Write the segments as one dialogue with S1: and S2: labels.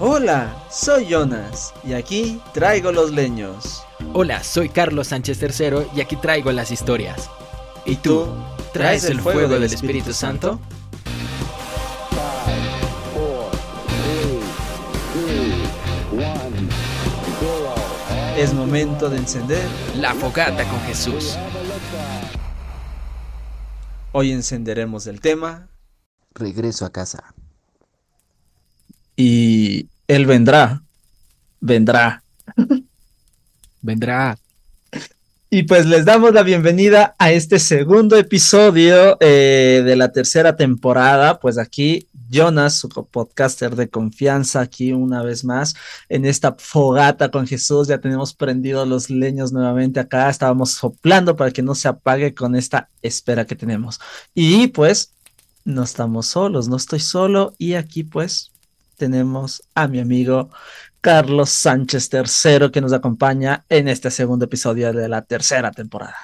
S1: Hola, soy Jonas y aquí traigo los leños.
S2: Hola, soy Carlos Sánchez III y aquí traigo las historias. ¿Y tú? ¿Traes el fuego del Espíritu Santo?
S1: Es momento de encender
S2: La fogata con Jesús.
S1: Hoy encenderemos el tema
S3: Regreso a casa.
S1: Y Él vendrá. Vendrá.
S2: Vendrá.
S1: Y pues les damos la bienvenida a este segundo episodio eh, de la tercera temporada. Pues aquí Jonas, su podcaster de confianza, aquí una vez más en esta fogata con Jesús. Ya tenemos prendidos los leños nuevamente acá. Estábamos soplando para que no se apague con esta espera que tenemos. Y pues no estamos solos, no estoy solo. Y aquí pues tenemos a mi amigo Carlos Sánchez III que nos acompaña en este segundo episodio de la tercera temporada.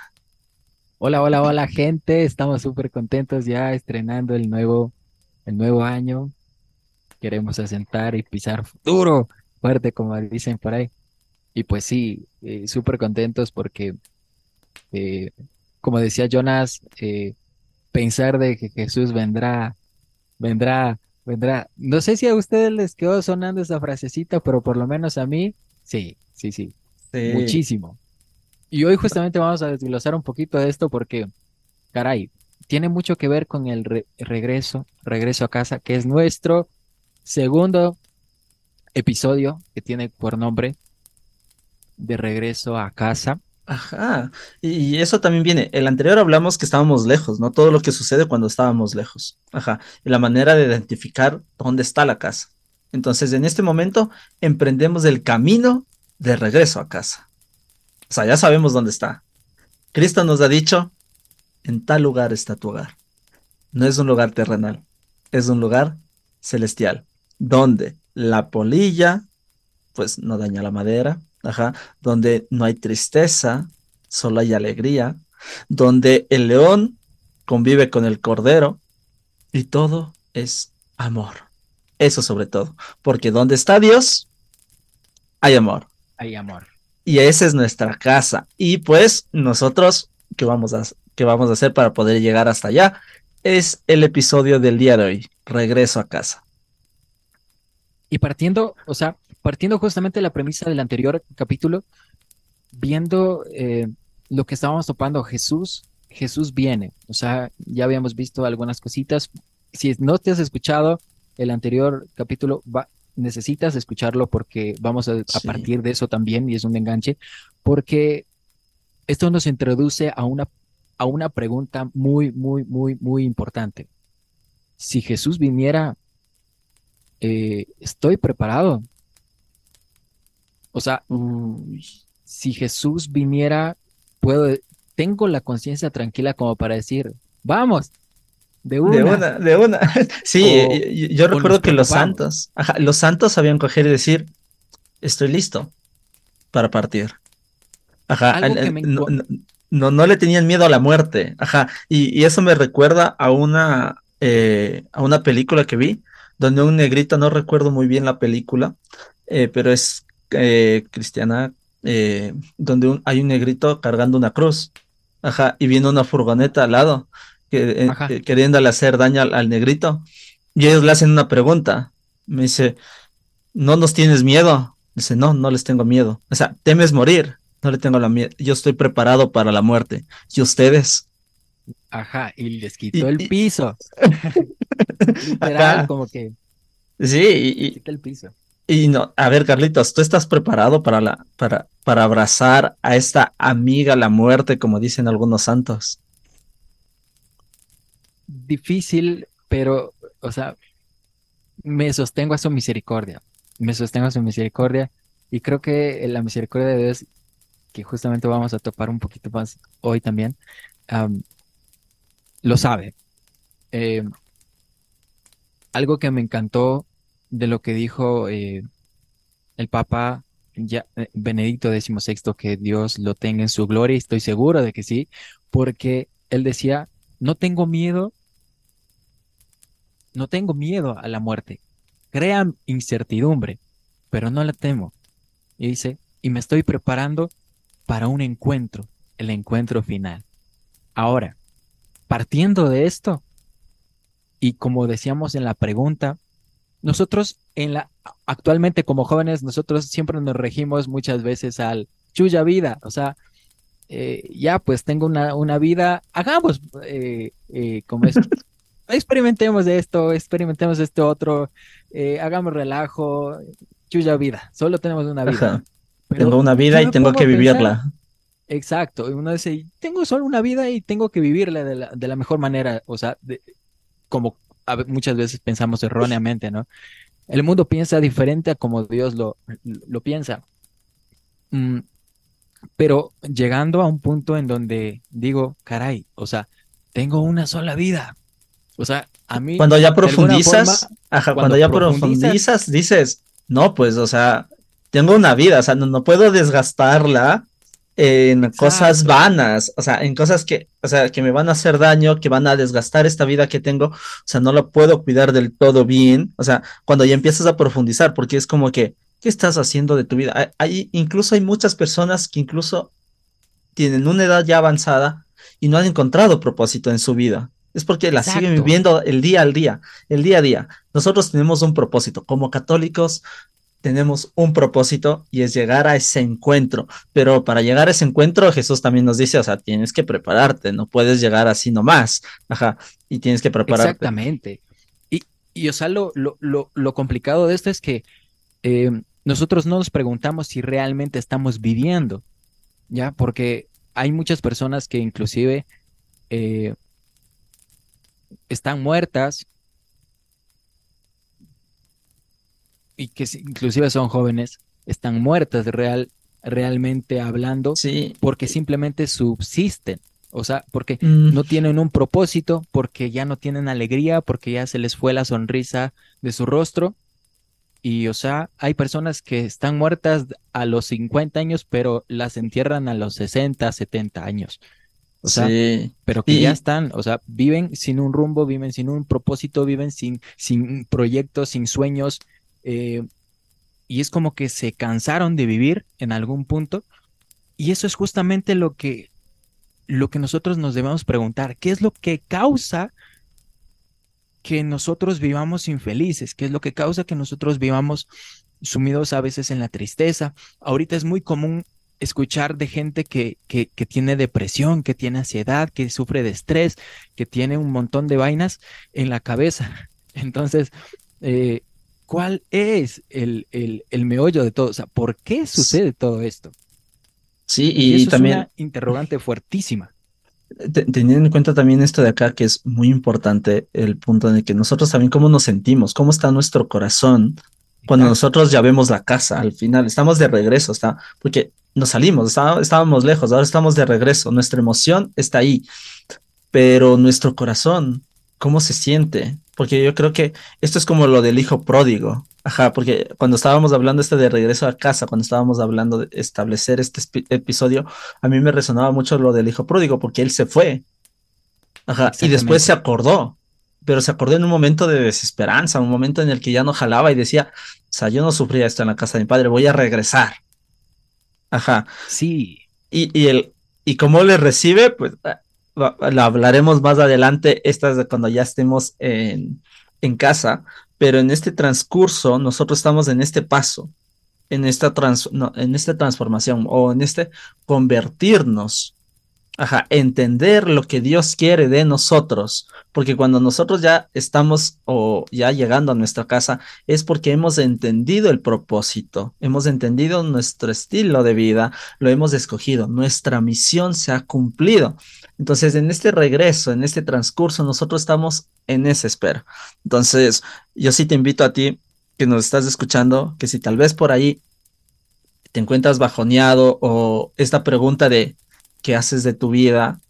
S2: Hola, hola, hola, gente. Estamos súper contentos ya estrenando el nuevo, el nuevo año. Queremos asentar y pisar duro, fuerte, como dicen por ahí. Y pues sí, eh, súper contentos porque, eh, como decía Jonas, eh, pensar de que Jesús vendrá, vendrá, vendrá. No sé si a ustedes les quedó sonando esa frasecita, pero por lo menos a mí, sí, sí, sí,
S1: Sí.
S2: muchísimo. Y hoy justamente vamos a desglosar un poquito de esto porque, caray, tiene mucho que ver con el re- regreso, regreso a casa, que es nuestro segundo episodio que tiene por nombre de regreso a casa.
S1: Ajá. Y eso también viene. El anterior hablamos que estábamos lejos, ¿no? Todo lo que sucede cuando estábamos lejos. Ajá. Y la manera de identificar dónde está la casa. Entonces, en este momento, emprendemos el camino de regreso a casa. O sea, ya sabemos dónde está. Cristo nos ha dicho, en tal lugar está tu hogar. No es un lugar terrenal, es un lugar celestial, donde la polilla, pues no daña la madera, ajá, donde no hay tristeza, solo hay alegría, donde el león convive con el cordero y todo es amor. Eso sobre todo, porque donde está Dios, hay amor.
S2: Ay, amor.
S1: Y esa es nuestra casa. Y pues nosotros, ¿qué vamos a, qué vamos a hacer para poder llegar hasta allá? Es el episodio del día de hoy, regreso a casa.
S2: Y partiendo, o sea, partiendo justamente de la premisa del anterior capítulo, viendo eh, lo que estábamos topando, Jesús, Jesús viene. O sea, ya habíamos visto algunas cositas. Si no te has escuchado el anterior capítulo, va- necesitas escucharlo porque vamos a, partir de eso también, y es un enganche, porque esto nos introduce a una, a una pregunta muy, muy, muy, muy importante. Si Jesús viniera eh, estoy preparado. O sea,
S1: Uy,
S2: si Jesús viniera, puedo, tengo la conciencia tranquila como para decir, vamos, de
S1: De
S2: una.
S1: una, de una. Sí,
S2: O-
S1: yo, recuerdo que los santos, ajá, los santos sabían coger y decir, estoy listo para partir. Ajá,
S2: me
S1: no, no, no- no le tenían miedo a la muerte. Ajá, y, y eso me recuerda a una, eh, a una película que vi, donde un negrito, no recuerdo muy bien la película, eh, pero es eh, cristiana, eh, donde un- hay un negrito cargando una cruz. Ajá, y viene una furgoneta al lado que, eh, queriéndole hacer daño al, al negrito. Y ellos le hacen una pregunta. Me dice, ¿no nos tienes miedo? Dice, no, no les tengo miedo. O sea, ¿temes morir? No le tengo la miedo. Yo estoy preparado para la muerte. ¿Y ustedes?
S2: Ajá, y les
S1: Y-
S2: quitó el
S1: y-
S2: piso. Literal, como que
S1: Sí, y,
S2: quita el piso.
S1: Y, no, a ver, Carlitos, ¿tú estás preparado para la, para, para abrazar a esta amiga la muerte, como dicen algunos santos?
S2: Difícil, pero, o sea, me sostengo a su misericordia. Me sostengo a su misericordia. Y creo que la misericordia de Dios, que justamente vamos a topar un poquito más hoy también, am, lo sabe. Eh, algo que me encantó de lo que dijo eh, el Papa ya, eh, Benedicto XVI, que Dios lo tenga en su gloria, y estoy seguro de que sí, porque él decía, no tengo miedo, no tengo miedo a la muerte, crea incertidumbre, pero no la temo. Y dice, y me estoy preparando para un encuentro, el encuentro final. Ahora, partiendo de esto, y como decíamos en la pregunta, nosotros en la actualmente como jóvenes, nosotros siempre nos regimos muchas veces al chuya vida, o sea, eh, ya pues tengo una, una vida, hagamos eh, eh, como es, experimentemos esto, experimentemos esto otro, hagamos relajo, chuya vida, solo tenemos una vida.
S1: tengo una vida y tengo que vivirla.
S2: exacto, uno dice, tengo solo una vida y tengo que vivirla de la, de la mejor manera, o sea, como muchas veces pensamos erróneamente, ¿no? El mundo piensa diferente a como Dios lo, lo piensa. Mm, pero llegando a un punto en donde digo, caray, o sea, tengo una sola vida. O sea, a mí.
S1: Cuando ya profundizas, ajá, cuando, ya profundizas, dices, no, pues, o sea, tengo una vida, o sea, no puedo desgastarla en cosas vanas, o sea, en cosas que, o sea, que me van a hacer daño, que van a desgastar esta vida que tengo, o sea, no la puedo cuidar del todo bien, o sea, cuando ya empiezas a profundizar, porque es como que, ¿qué estás haciendo de tu vida? Hay, incluso hay muchas personas que incluso tienen una edad ya avanzada y no han encontrado propósito en su vida. Es porque la siguen viviendo el día al día, el día a día. Nosotros tenemos un propósito. Como católicos, tenemos un propósito y es llegar a ese encuentro. Pero para llegar a ese encuentro, Jesús también nos dice, o sea, tienes que prepararte, no puedes llegar así nomás. Ajá, y tienes que prepararte.
S2: Exactamente. Y, y o sea, lo, lo, lo, complicado de esto es que eh, nosotros no nos preguntamos si realmente estamos viviendo, ¿ya? Porque hay muchas personas que inclusive eh, están muertas y que inclusive son jóvenes, están muertas real, realmente hablando,
S1: sí.
S2: porque simplemente subsisten. O sea, porque mm. no tienen un propósito, porque ya no tienen alegría, porque ya se les fue la sonrisa de su rostro. Y, o sea, hay personas que están muertas a los 50 años, pero las entierran a los 60, 70 años. O sea, pero que ya están, o sea, viven sin un rumbo, viven sin un propósito, viven sin, sin proyectos, sin sueños, eh, y es como que se cansaron de vivir en algún punto. Y eso es justamente lo que, lo que nosotros nos debemos preguntar. ¿Qué es lo que causa que nosotros vivamos infelices? ¿Qué es lo que causa que nosotros vivamos sumidos a veces en la tristeza? Ahorita es muy común escuchar de gente que, que, que, tiene depresión, que tiene ansiedad, que sufre de estrés, que tiene un montón de vainas en la cabeza. Entonces, eh, ¿Cuál es el, el, meollo de todo? O sea, ¿por qué sucede todo esto?
S1: Sí, y, también... Es una
S2: interrogante fuertísima.
S1: Teniendo en cuenta también esto de acá, que es muy importante, el punto en el que nosotros también cómo nos sentimos, cómo está nuestro corazón cuando nosotros ya vemos la casa al final, estamos de regreso, está, porque nos salimos, estábamos lejos, ahora estamos de regreso, nuestra emoción está ahí, pero nuestro corazón, ¿cómo se siente? porque yo creo que esto es como lo del hijo pródigo. Ajá, porque cuando estábamos hablando este de regreso a casa, cuando estábamos hablando de establecer este episodio, a mí me resonaba mucho lo del hijo pródigo, porque él se fue. Ajá, y después se acordó, pero se acordó en un momento de desesperanza, un momento en el que ya no jalaba y decía, o sea, yo no sufría esto en la casa de mi padre, voy a regresar. Ajá.
S2: Sí.
S1: Y, y, el, y cómo le recibe, pues lo hablaremos más adelante, esta es de cuando ya estemos en, en casa, pero en este transcurso nosotros estamos en este paso, en esta, trans, en esta transformación o en este convertirnos Ajá, entender lo que Dios quiere de nosotros, porque cuando nosotros ya estamos o ya llegando a nuestra casa es porque hemos entendido el propósito, hemos entendido nuestro estilo de vida, lo hemos escogido, nuestra misión se ha cumplido. Entonces, en este regreso, en este transcurso, nosotros estamos en esa espera. Entonces, yo sí te invito a ti que nos estás escuchando, que si tal vez por ahí te encuentras bajoneado o esta pregunta de que haces de tu vida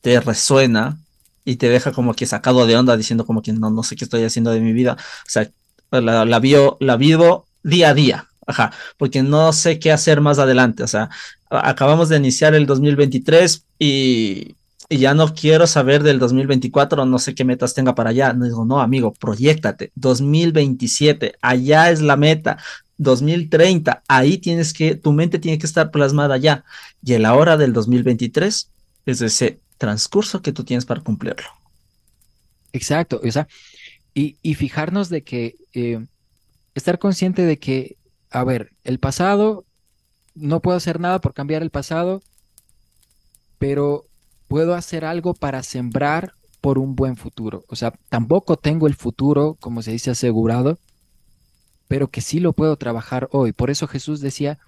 S1: te resuena y te deja como que sacado de onda diciendo como que no, no sé qué estoy haciendo de mi vida. O sea, la, la, la vivo día a día. Ajá, porque no sé qué hacer más adelante. O sea, acabamos de iniciar el 2023 y y ya no quiero saber del 2024, no sé qué metas tenga para allá. No digo, no, amigo, proyectate. 2027, allá es la meta. 2030, ahí tienes que, tu mente tiene que estar plasmada ya. Y el ahora del 2023 es ese transcurso que tú tienes para cumplirlo.
S2: Exacto, o sea, y, y fijarnos de que, eh, estar consciente de que, a ver, el pasado, no puedo hacer nada por cambiar el pasado, pero puedo hacer algo para sembrar por un buen futuro. O sea, tampoco tengo el futuro, como se dice, asegurado, pero que sí lo puedo trabajar hoy. Por eso Jesús decía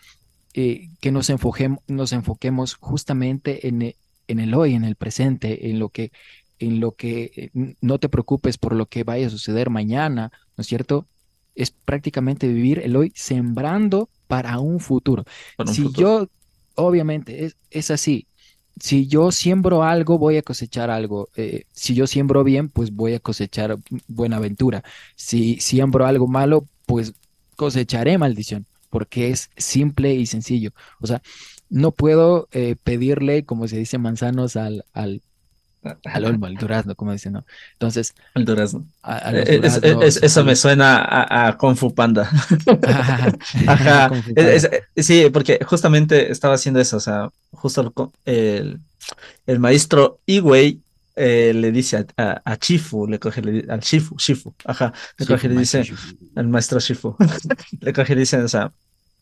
S2: eh, que nos, enfoquemos, nos enfoquemos justamente en, en el hoy, en el presente, en lo que en lo que eh, no te preocupes por lo que vaya a suceder mañana, ¿no es cierto? Es prácticamente vivir el hoy sembrando para un futuro. si yo, obviamente, es, es así, si yo siembro algo, voy a cosechar algo. Eh, si yo siembro bien, pues voy a cosechar buena aventura. Si siembro algo malo, pues cosecharé maldición, porque es simple y sencillo. O sea, no puedo eh, pedirle, como se dice, manzanos al, al, al olmo, al durazno, como dicen, ¿no? Entonces.
S1: Al durazno. Eh, eso me suena a, a Kung Fu Panda. Ajá. sí, porque justamente estaba haciendo eso, o sea, justo el, el maestro Iwei eh, le dice a, a, Chifu, le coge, le, al Shifu, Shifu, ajá, le coge y le dice, al maestro Shifu, le coge y le dice, o sea,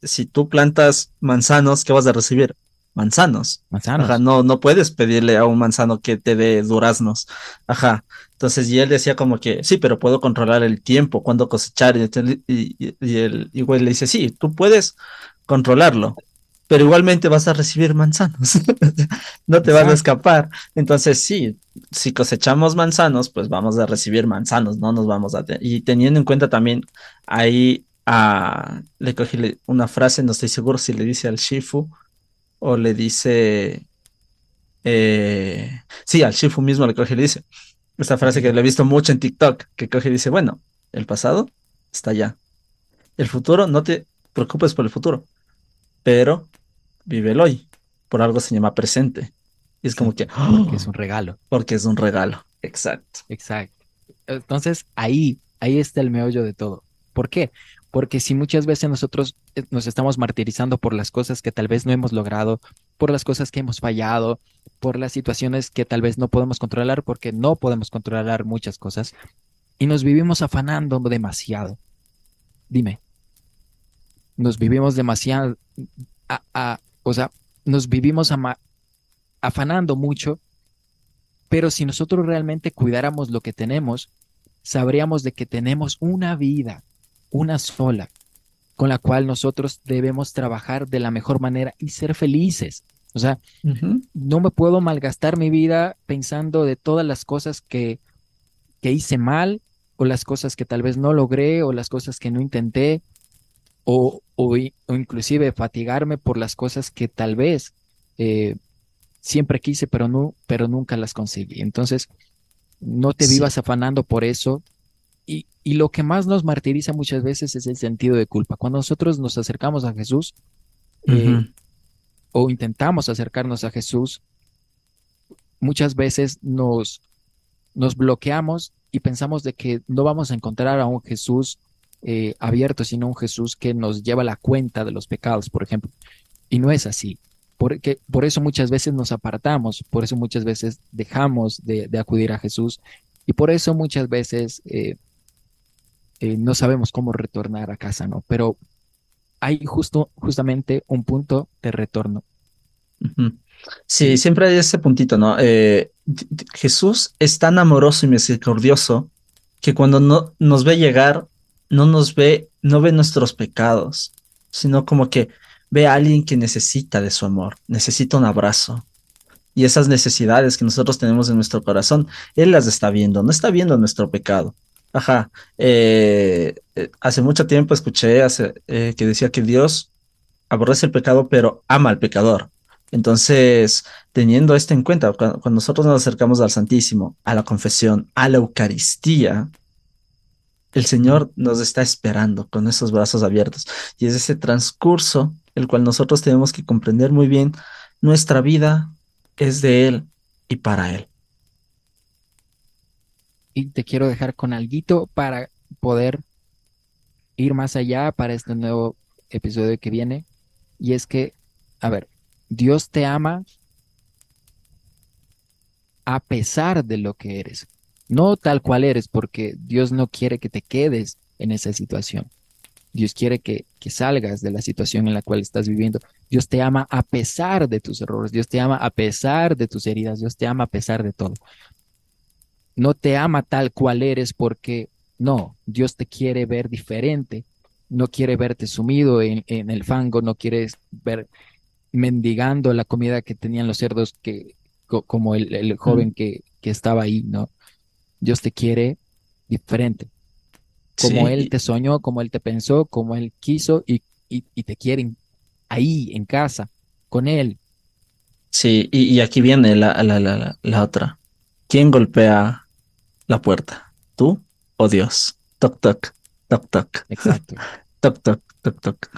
S1: si tú plantas manzanos, ¿qué vas a recibir? Manzanos.
S2: Manzanos.
S1: Ajá, no, no puedes pedirle a un manzano que te dé duraznos. Ajá. Entonces, y él decía como que, sí, pero puedo controlar el tiempo, cuándo cosechar. Y, y, y el igual le dice, sí, tú puedes controlarlo, pero igualmente vas a recibir manzanos. no te van a escapar. Entonces, sí, si cosechamos manzanos, pues vamos a recibir manzanos, no nos vamos a... Y teniendo en cuenta también ahí a, le cogí una frase, no estoy seguro si le dice al Shifu o le dice, eh, sí, al Shifu mismo le coge y le dice, esta frase que le he visto mucho en TikTok, que coge y dice, bueno, el pasado está allá, el futuro, no te preocupes por el futuro, pero vive el hoy, por algo se llama presente. Y es como que...
S2: Porque es un regalo.
S1: Porque es un regalo, exacto.
S2: Exacto. Entonces ahí, ahí está el meollo de todo. ¿Por qué? Porque si muchas veces nosotros eh, nos estamos martirizando por las cosas que tal vez no hemos logrado, por las cosas que hemos fallado, por las situaciones que tal vez no podemos controlar, porque no podemos controlar muchas cosas, y nos vivimos afanando demasiado. Dime, nos vivimos demasiado, o sea, nos vivimos afanando mucho, pero si nosotros realmente cuidáramos lo que tenemos, sabríamos de que tenemos una vida una sola, con la cual nosotros debemos trabajar de la mejor manera y ser felices. O sea, no me puedo malgastar mi vida pensando de todas las cosas que, que hice mal o las cosas que tal vez no logré o las cosas que no intenté o, o, inclusive fatigarme por las cosas que tal vez eh, siempre quise pero, no, pero nunca las conseguí. Entonces, no te vivas afanando por eso, y, lo que más nos martiriza muchas veces es el sentido de culpa. Cuando nosotros nos acercamos a Jesús eh, o intentamos acercarnos a Jesús, muchas veces nos, nos bloqueamos y pensamos de que no vamos a encontrar a un Jesús eh, abierto, sino un Jesús que nos lleva la cuenta de los pecados, por ejemplo. Y no es así. Porque, por eso muchas veces nos apartamos, por eso muchas veces dejamos de, acudir a Jesús y por eso muchas veces eh, eh, no sabemos cómo retornar a casa, ¿no? Pero hay justo, justamente un punto de retorno.
S1: Sí, siempre hay ese puntito, ¿no? Jesús es tan amoroso y misericordioso que cuando no, nos ve llegar, no nos ve, no ve nuestros pecados, sino como que ve a alguien que necesita de su amor, necesita un abrazo. Y esas necesidades que nosotros tenemos en nuestro corazón, Él las está viendo, no está viendo nuestro pecado, Ajá. Eh, eh, hace mucho tiempo escuché eh, que decía que Dios aborrece el pecado, pero ama al pecador. Entonces, teniendo esto en cuenta, cuando, nosotros nos acercamos al Santísimo, a la confesión, a la Eucaristía, el Señor nos está esperando con esos brazos abiertos. Y es ese transcurso el cual nosotros tenemos que comprender muy bien. Nuestra vida es de Él, y para Él.
S2: Y te quiero dejar con alguito para poder ir más allá para este nuevo episodio que viene. Y es que, a ver, Dios te ama a pesar de lo que eres. No tal cual eres, porque Dios no quiere que te quedes en esa situación. Dios quiere que, que, salgas de la situación en la cual estás viviendo. Dios te ama a pesar de tus errores. Dios te ama a pesar de tus heridas. Dios te ama a pesar de todo. No te ama tal cual eres porque no, Dios te quiere ver diferente. No quiere verte sumido en, en el fango. No quiere ver mendigando la comida que tenían los cerdos que, como el, el joven que, que estaba ahí, ¿no? Dios te quiere diferente. Como
S1: Sí,
S2: Él te soñó, como Él te pensó, como Él quiso y, y, y te quieren ahí, en casa, con Él.
S1: Sí, y, y aquí viene la, la, la, la- la otra. ¿Quién golpea la puerta? ¿Tú o Dios? Toc, toc, toc, toc,
S2: Exacto.
S1: toc, toc, toc, toc.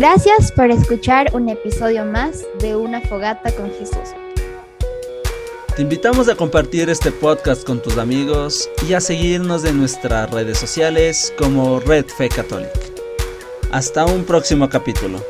S4: Gracias por escuchar un episodio más de Una Fogata con Jesús.
S1: Te invitamos a compartir este podcast con tus amigos y a seguirnos en nuestras redes sociales como Red Fe Católica. Hasta un próximo capítulo.